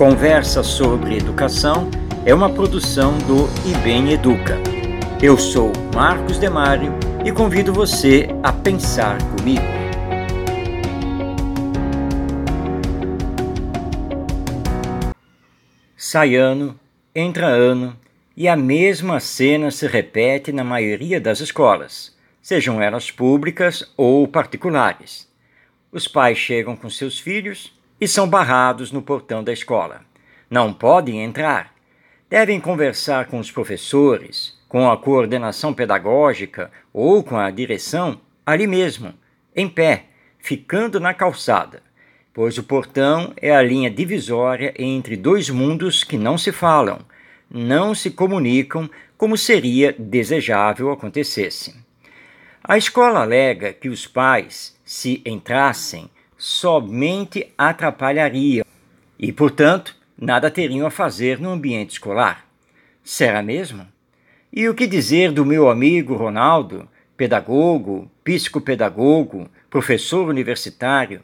Conversa sobre Educação é uma produção do IBEM Educa. Eu sou Marcos Demário e convido você a pensar comigo. Sai ano, entra ano e a mesma cena se repete na maioria das escolas, sejam elas públicas ou particulares. Os pais chegam com seus filhos e são barrados no portão da escola. Não podem entrar. Devem conversar com os professores, com a coordenação pedagógica ou com a direção ali mesmo, em pé, ficando na calçada, pois o portão é a linha divisória entre dois mundos que não se falam, não se comunicam como seria desejável acontecesse. A escola alega que os pais, se entrassem, somente atrapalhariam e, portanto, nada teriam a fazer no ambiente escolar. Será mesmo? E o que dizer do meu amigo Ronaldo, pedagogo, psicopedagogo, professor universitário,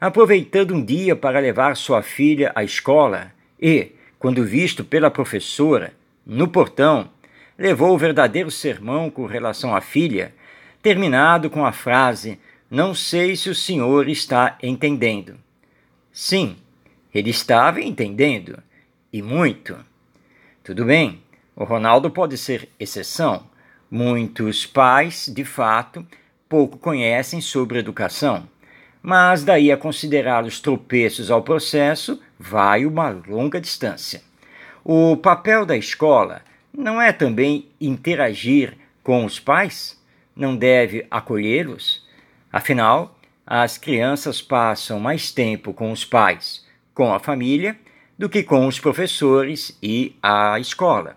aproveitando um dia para levar sua filha à escola e, quando visto pela professora, no portão, levou o verdadeiro sermão com relação à filha, terminado com a frase não sei se o senhor está entendendo. Sim, ele estava entendendo, e muito. Tudo bem, o Ronaldo pode ser exceção. Muitos pais, de fato, pouco conhecem sobre educação. Mas daí a considerar os tropeços ao processo, vai uma longa distância. O papel da escola não é também interagir com os pais? Não deve acolhê-los? Afinal, as crianças passam mais tempo com os pais, com a família, do que com os professores e a escola.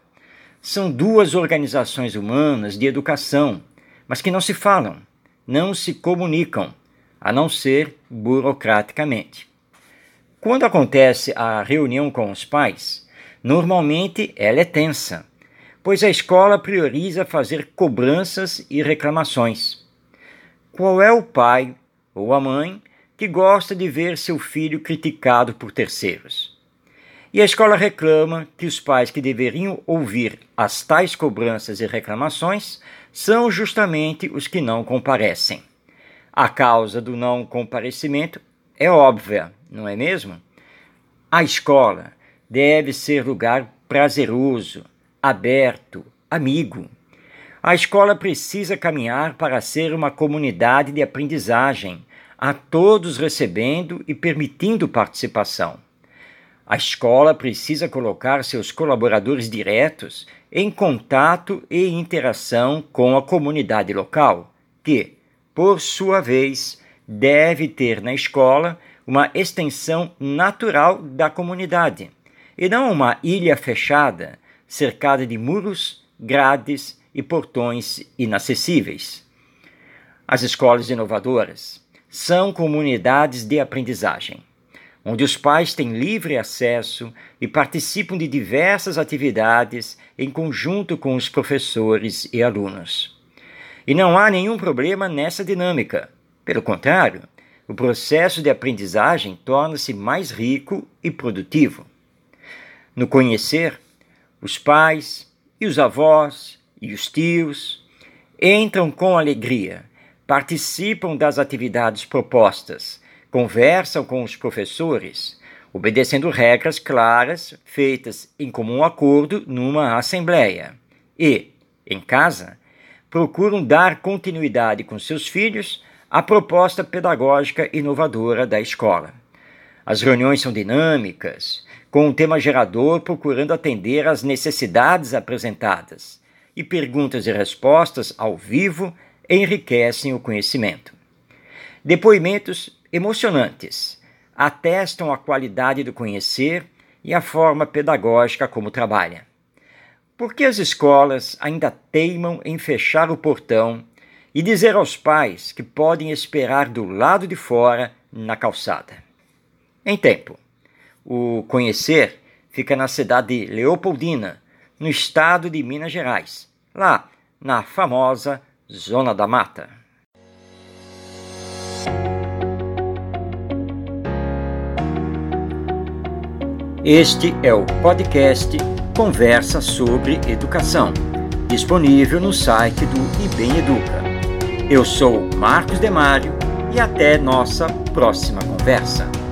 São duas organizações humanas de educação, mas que não se falam, não se comunicam, a não ser burocraticamente. Quando acontece a reunião com os pais, normalmente ela é tensa, pois a escola prioriza fazer cobranças e reclamações. Qual é o pai ou a mãe que gosta de ver seu filho criticado por terceiros? E a escola reclama que os pais que deveriam ouvir as tais cobranças e reclamações são justamente os que não comparecem. A causa do não comparecimento é óbvia, não é mesmo? A escola deve ser lugar prazeroso, aberto, amigo a escola precisa caminhar para ser uma comunidade de aprendizagem, a todos recebendo e permitindo participação. A escola precisa colocar seus colaboradores diretos em contato e interação com a comunidade local, que, por sua vez, deve ter na escola uma extensão natural da comunidade, e não uma ilha fechada, cercada de muros, grades e portões inacessíveis. As escolas inovadoras são comunidades de aprendizagem, onde os pais têm livre acesso e participam de diversas atividades em conjunto com os professores e alunos. E não há nenhum problema nessa dinâmica. Pelo contrário, o processo de aprendizagem torna-se mais rico e produtivo. No conhecer, os pais e os avós e os tios entram com alegria, participam das atividades propostas, conversam com os professores, obedecendo regras claras feitas em comum acordo numa assembleia. E, em casa, procuram dar continuidade com seus filhos à proposta pedagógica inovadora da escola. As reuniões são dinâmicas, com um tema gerador procurando atender às necessidades apresentadas e perguntas e respostas ao vivo enriquecem o conhecimento. Depoimentos emocionantes atestam a qualidade do conhecer e a forma pedagógica como trabalha. Por que as escolas ainda teimam em fechar o portão e dizer aos pais que podem esperar do lado de fora na calçada? Em tempo, o conhecer fica na cidade de Leopoldina, no estado de Minas Gerais, lá na famosa Zona da Mata. Este é o podcast Conversa sobre Educação, disponível no site do IBEM Educa. Eu sou Marcos Demário e até nossa próxima conversa.